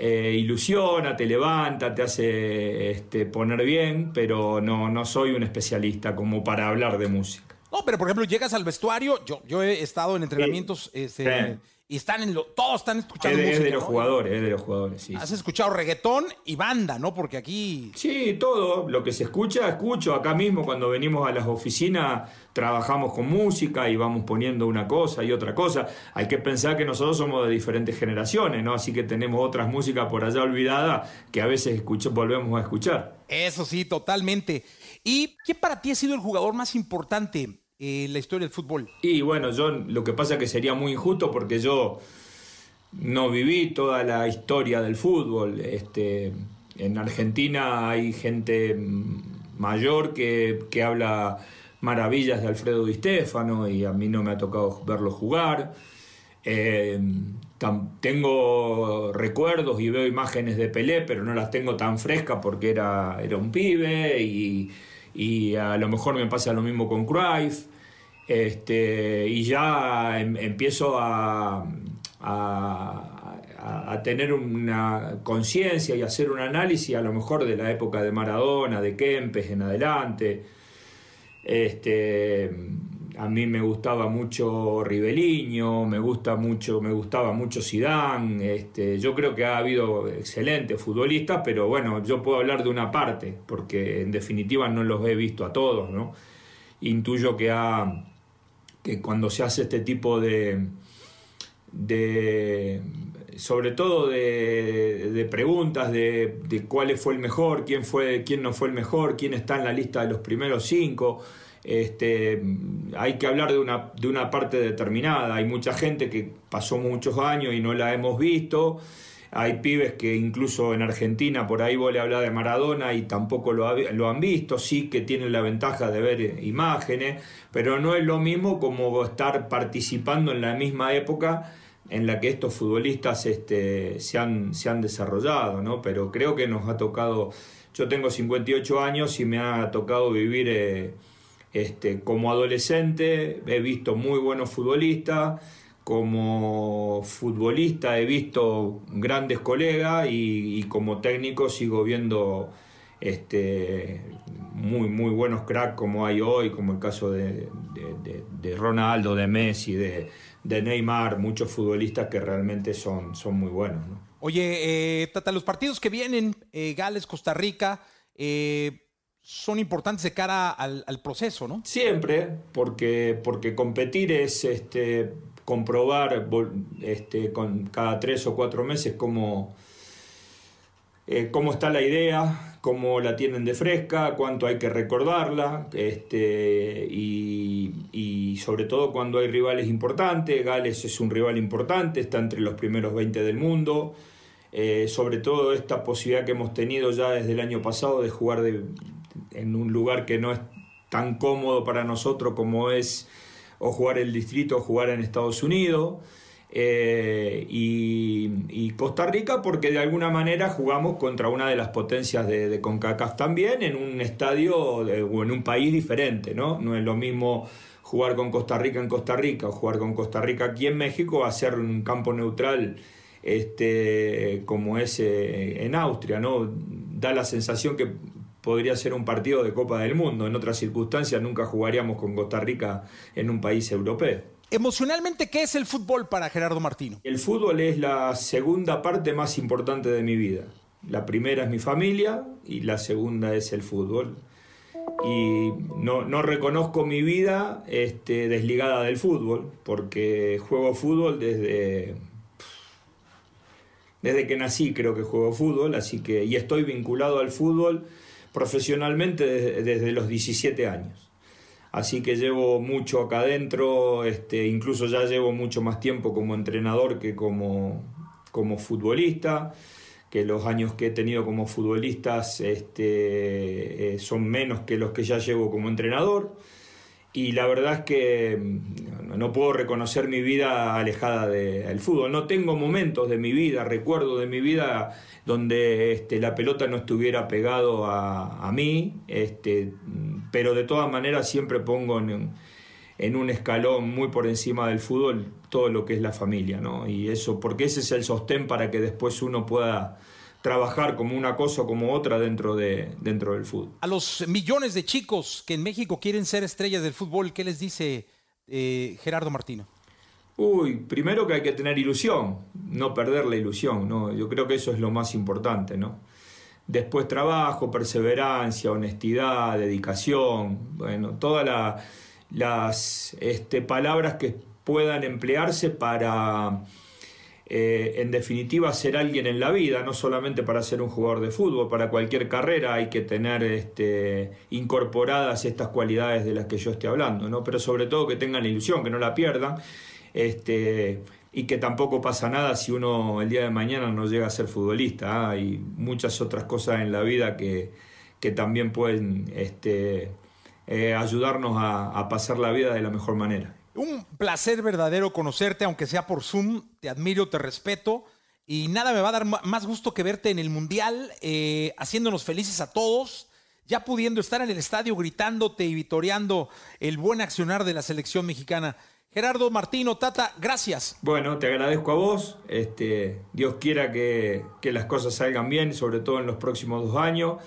eh, ilusiona, te levanta, te hace este, poner bien, pero no, no soy un especialista como para hablar de música. No, pero por ejemplo, llegas al vestuario, yo, yo he estado en entrenamientos este, y están en lo, todos están escuchando es de, música. es de los ¿no? jugadores, es de los jugadores, sí. Has escuchado reggaetón y banda, ¿no? Porque aquí Sí, todo. Lo que se escucha, escucho. Acá mismo, cuando venimos a las oficinas, trabajamos con música y vamos poniendo una cosa y otra cosa. Hay que pensar que nosotros somos de diferentes generaciones, ¿no? Así que tenemos otras músicas por allá olvidadas que a veces escucho, volvemos a escuchar. Eso sí, totalmente. ¿Y qué para ti ha sido el jugador más importante en la historia del fútbol? Y bueno, yo lo que pasa es que sería muy injusto porque yo no viví toda la historia del fútbol. Este, en Argentina hay gente mayor que, que habla maravillas de Alfredo Di Stéfano y a mí no me ha tocado verlo jugar. Eh, tengo recuerdos y veo imágenes de Pelé, pero no las tengo tan frescas porque era, era un pibe y, y a lo mejor me pasa lo mismo con Cruyff. Este, y ya em- empiezo a, a- a- tener una conciencia y hacer un análisis a lo mejor de la época de Maradona, de Kempes en adelante. Este, a mí me gustaba mucho Riveliño, me gusta mucho, me gustaba mucho Zidane. Este, yo creo que ha habido excelentes futbolistas, pero bueno, yo puedo hablar de una parte, porque en definitiva no los he visto a todos, ¿no? Intuyo que ha que cuando se hace este tipo de, de sobre todo de, de preguntas de, de cuál fue el mejor, quién fue, quién no fue el mejor, quién está en la lista de los primeros cinco. Este, hay que hablar de una, de una parte determinada. Hay mucha gente que pasó muchos años y no la hemos visto. Hay pibes que incluso en Argentina, por ahí vos le hablas de Maradona y tampoco lo, lo han visto, sí que tienen la ventaja de ver imágenes, pero no es lo mismo como estar participando en la misma época en la que estos futbolistas este, se, han, se han desarrollado, ¿no? Pero creo que nos ha tocado, yo tengo 58 años y me ha tocado vivir eh, este, como adolescente, he visto muy buenos futbolistas, como futbolista he visto grandes colegas y, como técnico sigo viendo este, muy, muy buenos cracks como hay hoy, como el caso de, de- de- de Ronaldo, de Messi, de, Neymar, muchos futbolistas que realmente son, son muy buenos. ¿no? Oye, eh, Tata, los partidos que vienen, eh, Gales, Costa Rica, eh, son importantes de cara al, proceso, ¿no? Siempre, porque, porque competir es este, comprobar este, con cada tres o cuatro meses cómo, eh, cómo está la idea, cómo la tienen de fresca, cuánto hay que recordarla, este, y, y sobre todo cuando hay rivales importantes. Gales es un rival importante, está entre los primeros 20 del mundo. Eh, sobre todo esta posibilidad que hemos tenido ya desde el año pasado de jugar de- en un lugar que no es tan cómodo para nosotros como es o jugar el distrito o jugar en Estados Unidos. Eh, y, Costa Rica porque de alguna manera jugamos contra una de las potencias de, CONCACAF también en un estadio o en un país diferente, ¿no? No es lo mismo jugar con Costa Rica en Costa Rica o jugar con Costa Rica aquí en México, hacer un campo neutral este, como es eh, en Austria, ¿no? Da la sensación que podría ser un partido de Copa del Mundo. En otras circunstancias nunca jugaríamos con Costa Rica en un país europeo. Emocionalmente, ¿qué es el fútbol para Gerardo Martino? El fútbol es la segunda parte más importante de mi vida. La primera es mi familia y la segunda es el fútbol. Y no, no reconozco mi vida este, desligada del fútbol, porque juego fútbol desde, desde que nací creo que juego fútbol, así que y estoy vinculado al fútbol profesionalmente desde, los 17 años. Así que llevo mucho acá adentro, este, incluso ya llevo mucho más tiempo como entrenador que como, como futbolista, que los años que he tenido como futbolistas este, eh, son menos que los que ya llevo como entrenador. Y la verdad es que mm, no puedo reconocer mi vida alejada del fútbol. No tengo momentos de mi vida, recuerdo de mi vida donde este, la pelota no estuviera pegado a, a mí, este, pero de todas maneras siempre pongo en, en un escalón muy por encima del fútbol todo lo que es la familia, ¿no? Y eso, porque ese es el sostén para que después uno pueda trabajar como una cosa o como otra dentro, de, dentro del fútbol. A los millones de chicos que en México quieren ser estrellas del fútbol, ¿qué les dice eh, Gerardo Martino? Uy, primero que hay que tener ilusión, no perder la ilusión, ¿no? Yo creo que eso es lo más importante, ¿no? Después trabajo, perseverancia, honestidad, dedicación, bueno, todas las este, palabras que puedan emplearse para, eh, en definitiva, ser alguien en la vida, no solamente para ser un jugador de fútbol, para cualquier carrera hay que tener este, incorporadas estas cualidades de las que yo estoy hablando, ¿no? Pero sobre todo que tengan la ilusión, que no la pierdan este, y que tampoco pasa nada si uno el día de mañana no llega a ser futbolista. ¿ah? Hay muchas otras cosas en la vida que, que también pueden este, eh, ayudarnos a, a pasar la vida de la mejor manera. Un placer verdadero conocerte, aunque sea por Zoom. Te admiro, te respeto. Y nada me va a dar más gusto que verte en el Mundial, eh, haciéndonos felices a todos, ya pudiendo estar en el estadio gritándote y vitoreando el buen accionar de la selección mexicana. Gerardo Martino, Tata, gracias. Bueno, te agradezco a vos. Este, Dios quiera que, las cosas salgan bien, sobre todo en los próximos dos años.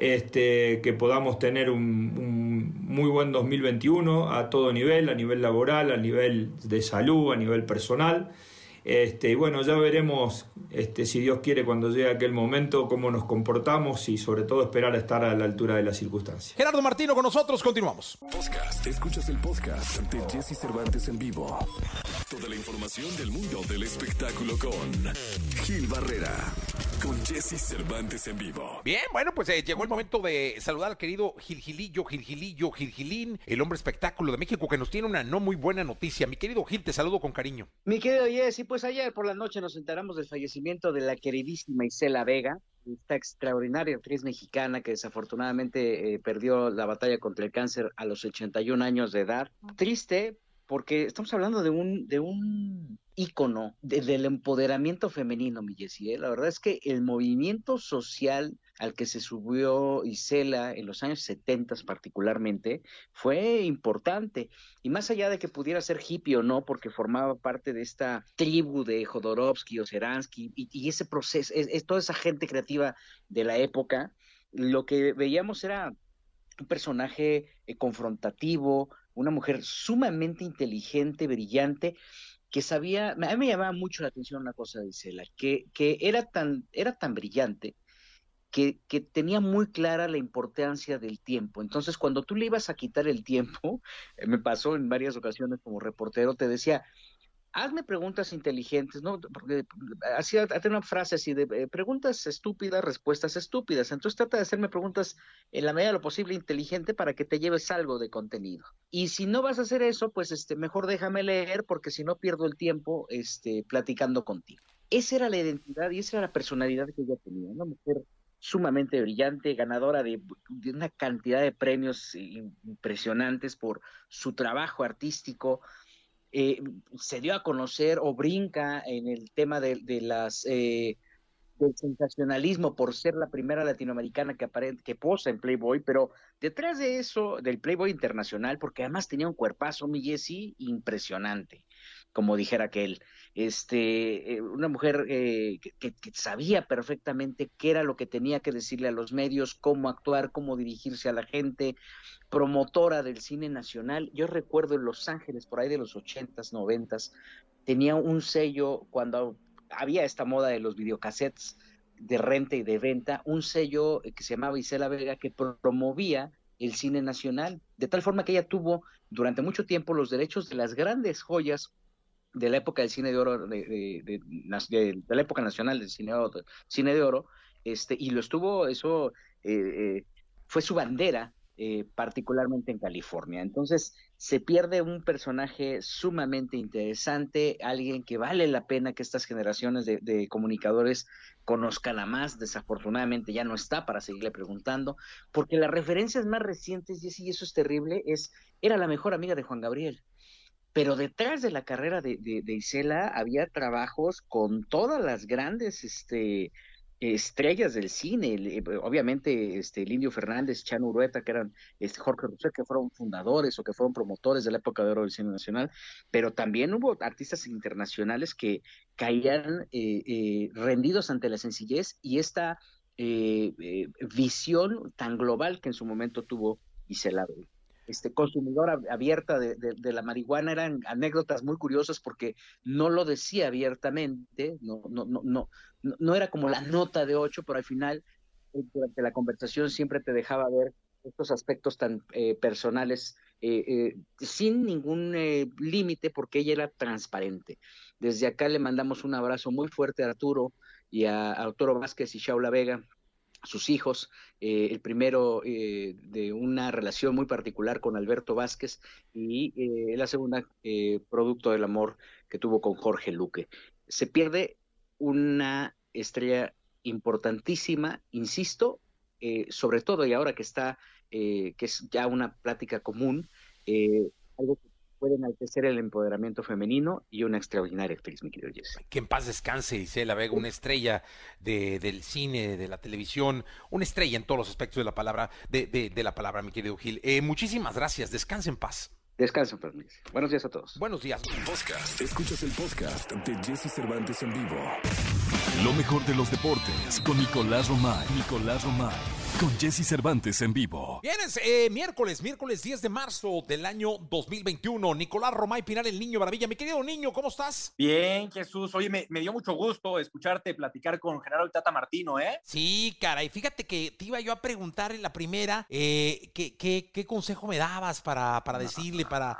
Este, que podamos tener un, un, muy buen 2021 a todo nivel, a nivel laboral, a nivel de salud, a nivel personal. Este, y bueno, ya veremos, este, si Dios quiere, cuando llegue aquel momento, cómo nos comportamos y sobre todo esperar a estar a la altura de las circunstancias. Gerardo Martino con nosotros, continuamos. Podcast, escuchas el podcast de Jesse Cervantes en vivo. Toda la información del mundo del espectáculo con Gil Barrera con Jesse Cervantes en vivo. Bien, bueno, pues eh, llegó el momento de saludar al querido Gilgilillo, Gilgilillo, Gilgilín, el hombre espectáculo de México, que nos tiene una no muy buena noticia. Mi querido Gil, te saludo con cariño. Mi querido Jesse, pues ayer por la noche nos enteramos del fallecimiento de la queridísima Isela Vega, esta extraordinaria actriz mexicana que desafortunadamente eh, perdió la batalla contra el cáncer a los 81 años de edad. Triste, porque estamos hablando de un, de un ícono del empoderamiento femenino, mi. ¿eh? La verdad es que el movimiento social al que se subió Isela en los años 70 particularmente fue importante. Y más allá de que pudiera ser hippie o no, porque formaba parte de esta tribu de Jodorowsky o Seransky y, ese proceso, es, toda esa gente creativa de la época, lo que veíamos era un personaje eh, confrontativo, una mujer sumamente inteligente, brillante, que sabía, a mí me llamaba mucho la atención una cosa de Isela, que, que era, tan, era tan brillante que, que, tenía muy clara la importancia del tiempo. Entonces, cuando tú le ibas a quitar el tiempo, me pasó en varias ocasiones como reportero, te decía, hazme preguntas inteligentes, ¿no? Porque hacía una frase así de eh, preguntas estúpidas, respuestas estúpidas. Entonces trata de hacerme preguntas en la medida de lo posible inteligente para que te lleves algo de contenido. Y si no vas a hacer eso, pues este, mejor déjame leer porque si no pierdo el tiempo este, platicando contigo. Esa era la identidad y esa era la personalidad que ella tenía, una mujer sumamente brillante, ganadora de, de una cantidad de premios impresionantes por su trabajo artístico, eh, se dio a conocer o brinca en el tema de, las eh, del sensacionalismo por ser la primera latinoamericana que que posa en Playboy, pero detrás de eso, del Playboy internacional, porque además tenía un cuerpazo, mi Jessie, impresionante, como dijera aquel este, eh, una mujer eh, que, sabía perfectamente qué era lo que tenía que decirle a los medios, cómo actuar, cómo dirigirse a la gente, promotora del cine nacional. Yo recuerdo en Los Ángeles, por ahí de los ochentas, noventas, tenía un sello cuando había esta moda de los videocassettes de renta y de venta, un sello que se llamaba Isela Vega que promovía el cine nacional, de tal forma que ella tuvo durante mucho tiempo los derechos de las grandes joyas de la época del cine de oro, de, de, la época nacional del cine, cine de oro, este, y lo estuvo, eso eh, eh, fue su bandera, eh, particularmente en California. Entonces, se pierde un personaje sumamente interesante, alguien que vale la pena que estas generaciones de, comunicadores conozcan a más. Desafortunadamente ya no está para seguirle preguntando, porque las referencias más recientes, y eso es terrible, es, era la mejor amiga de Juan Gabriel pero detrás de la carrera de, Isela había trabajos con todas las grandes este, estrellas del cine, eh, obviamente este, Fernández, Chano Urueta, que eran este, Jorge Rousseau, que fueron fundadores o que fueron promotores de la época de oro del cine nacional, pero también hubo artistas internacionales que caían eh, eh, rendidos ante la sencillez y esta visión tan global que en su momento tuvo Isela este, consumidora abierta de, la marihuana, eran anécdotas muy curiosas porque no lo decía abiertamente, no, no, no, no, no era como la nota de ocho, pero al final, eh, durante la conversación siempre te dejaba ver estos aspectos tan eh, personales eh, sin ningún límite porque ella era transparente. Desde acá le mandamos un abrazo muy fuerte a Arturo y a, Arturo Vázquez y Shaula Vega, sus hijos, eh, el primero eh, de una relación muy particular con Alberto Vázquez y eh, la segunda producto del amor que tuvo con Jorge Luque. Se pierde una estrella importantísima, insisto, sobre todo y ahora que está, que es ya una plática común, algo que puede enaltecer el empoderamiento femenino y una extraordinaria actriz, mi querido Jesse. Que en paz descanse, Isela Vega, una estrella de, del cine, de la televisión, una estrella en todos los aspectos de la palabra, de, de, la palabra, mi querido Gil. Eh, muchísimas gracias, descanse en paz. Descansen, pues, Buenos días a todos. Buenos días. Podcast. Escuchas el podcast de Jesse Cervantes en vivo. Lo mejor de los deportes con Nicolás Romay. Nicolás Romay con Jesse Cervantes en vivo. Bien, eh, miércoles, miércoles 10 de marzo del año 2021. Nicolás Romay Pinar, el niño maravilla. Mi querido niño, ¿cómo estás? Bien, Jesús. Oye, me, dio mucho gusto escucharte platicar con Gerardo Tata Martino, ¿eh? Sí, cara. Y fíjate que te iba yo a preguntar en la primera eh, ¿qué, qué, consejo me dabas para, para decirle, para,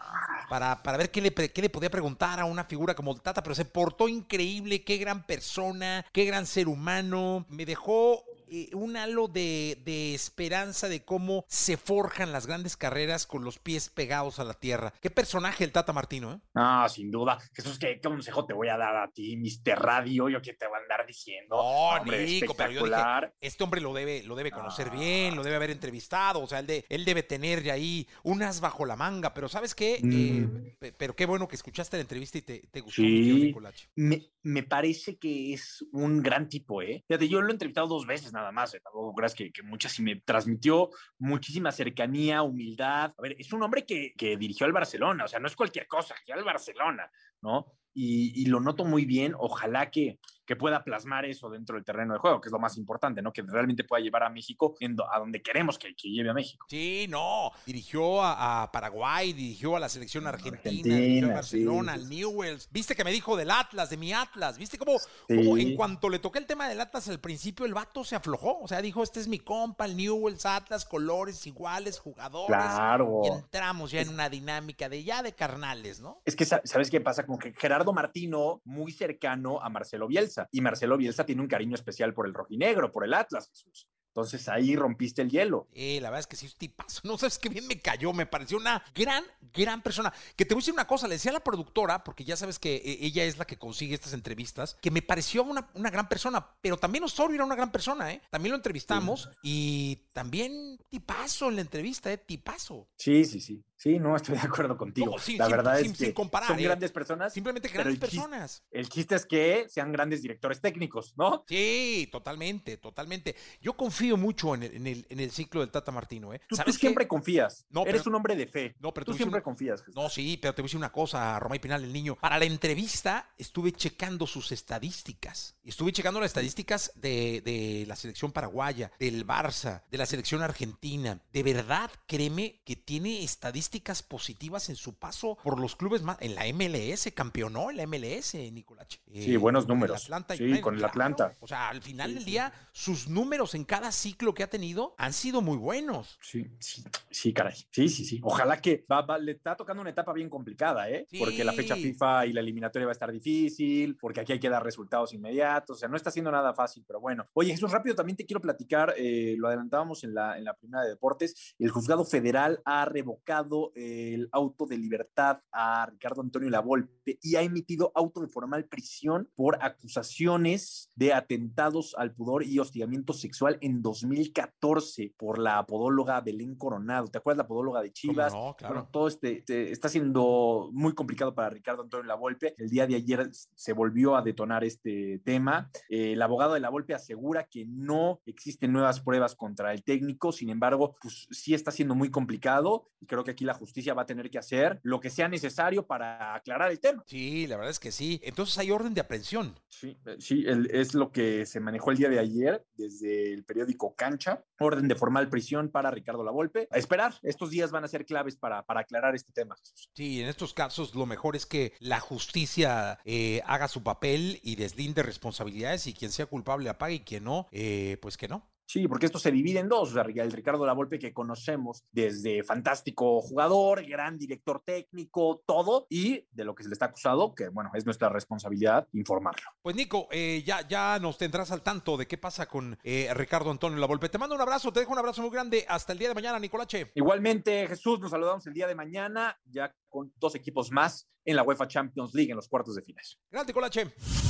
para, para ver qué le, qué le podía preguntar a una figura como el Tata, pero se portó increíble. Qué gran persona, qué gran ser humano. Me dejó eh, un halo de, esperanza de cómo se forjan las grandes carreras con los pies pegados a la tierra. Qué personaje el Tata Martino, ¿eh? Ah, sin duda. Jesús, ¿qué, consejo te voy a dar a ti, Mr. Radio? Yo que te voy a andar diciendo. No, Nico, pero yo dije, este hombre lo debe, lo debe conocer ah. bien, lo debe haber entrevistado, o sea, él, de, él debe tener ahí unas bajo la manga, pero ¿sabes qué? Eh, mm. pero qué bueno que escuchaste la entrevista y te, te gustó, sí. me, me parece que es un gran tipo, ¿eh? Fíjate, yo lo he entrevistado dos veces, nada más, eh, tampoco creas que, que muchas y me transmitió muchísima cercanía, humildad. A ver, es un hombre que, que dirigió al Barcelona, o sea, no es cualquier cosa, ya al Barcelona, ¿no? y, lo noto muy bien. Ojalá que, que pueda plasmar eso dentro del terreno de juego, que es lo más importante, ¿no? Que realmente pueda llevar a México a donde queremos que, lleve a México. Sí, no. Dirigió a, Paraguay, dirigió a la selección argentina, dirigió a Barcelona, al Newells. Viste que me dijo del Atlas, de mi Atlas. ¿Viste cómo, en cuanto le toqué el tema del Atlas al principio, el vato se aflojó? O sea, dijo, este es mi compa, el Newells, Atlas, colores iguales, jugadores. Claro. Y entramos ya en una dinámica de ya de carnales, ¿no? Es que, ¿sabes qué pasa? Con que Gerardo Martino muy cercano a Marcelo Bielsa y Marcelo Bielsa tiene un cariño especial por el rojinegro, por el Atlas, Jesús. Entonces ahí rompiste el hielo. Eh, la verdad es que sí, es tipazo. No sabes qué bien me cayó. Me pareció una gran, gran persona. Que te voy a decir una cosa. Le decía a la productora, porque ya sabes que eh, ella es la que consigue estas entrevistas, que me pareció una, una gran persona. Pero también Osorio era una gran persona, ¿eh? También lo entrevistamos y también tipazo en la entrevista, ¿eh? Tipazo. Sí, sí, sí. Sí, no, estoy de acuerdo contigo. la verdad es que comparar, son ¿eh? grandes personas. Simplemente grandes personas. el chiste es que sean grandes directores técnicos, ¿no? Sí, totalmente, totalmente. Yo confío mucho en el, en el, ciclo del Tata Martino, ¿eh? Tú, siempre confías. No, Eres un hombre de fe. No, pero tú siempre confías. No, sí, pero te voy a decir una cosa, Romay Pinal, el niño. Para la entrevista estuve checando sus estadísticas. Estuve checando las estadísticas de, de la selección paraguaya, del Barça, de la selección argentina. De verdad, créeme que tiene estadísticas positivas en su paso por los clubes más. En la MLS, campeonó en la MLS, Nicolache. sí, buenos números. sí, con el Atlanta. O sea, al final del día, sus números en cada ciclo que ha tenido han sido muy buenos. Sí, sí, sí, caray. Sí, sí, sí. Ojalá que va, le está tocando una etapa bien complicada, ¿eh? Porque la fecha FIFA y la eliminatoria va a estar difícil, porque aquí hay que dar resultados inmediatos. O sea, no está siendo nada fácil, pero bueno. Oye, Jesús, rápido también te quiero platicar, eh, lo adelantábamos en la, en la primera de deportes. El juzgado federal ha revocado el auto de libertad a Ricardo Antonio Lavolpe y ha emitido auto de formal prisión por acusaciones de atentados al pudor y hostigamiento sexual en 2014 por la podóloga Belén Coronado. ¿Te acuerdas la podóloga de Chivas? No, claro. todo este, está siendo muy complicado para Ricardo Antonio Lavolpe. El día de ayer se volvió a detonar este tema. el abogado de Lavolpe asegura que no existen nuevas pruebas contra el técnico, sin embargo, pues sí está siendo muy complicado y creo que aquí la justicia va a tener que hacer lo que sea necesario para aclarar el tema. Sí, la verdad es que sí. Entonces hay orden de aprehensión. Sí, eh, sí, es lo que se manejó el día de ayer desde el periódico Cancha. Orden de formal prisión para Ricardo Lavolpe. A esperar, estos días van a ser claves para, para aclarar este tema. Sí, en estos casos lo mejor es que la justicia eh, haga su papel y deslinde responsabilidades y quien sea culpable apague y quien no, eh, pues que no. Sí, porque esto se divide en dos. O sea, el Ricardo Lavolpe que conocemos desde fantástico jugador, gran director técnico, todo, y de lo que se le está acusado, que bueno, es nuestra responsabilidad informarlo. Pues Nico, eh, ya, ya nos tendrás al tanto de qué pasa con eh, Ricardo Antonio Lavolpe. Te mando un abrazo, te dejo un abrazo muy grande. Hasta el día de mañana, Nicolache. Igualmente, Jesús, nos saludamos el día de mañana, ya con dos equipos más en la UEFA Champions League en los cuartos de finales. Gracias, Nicolache.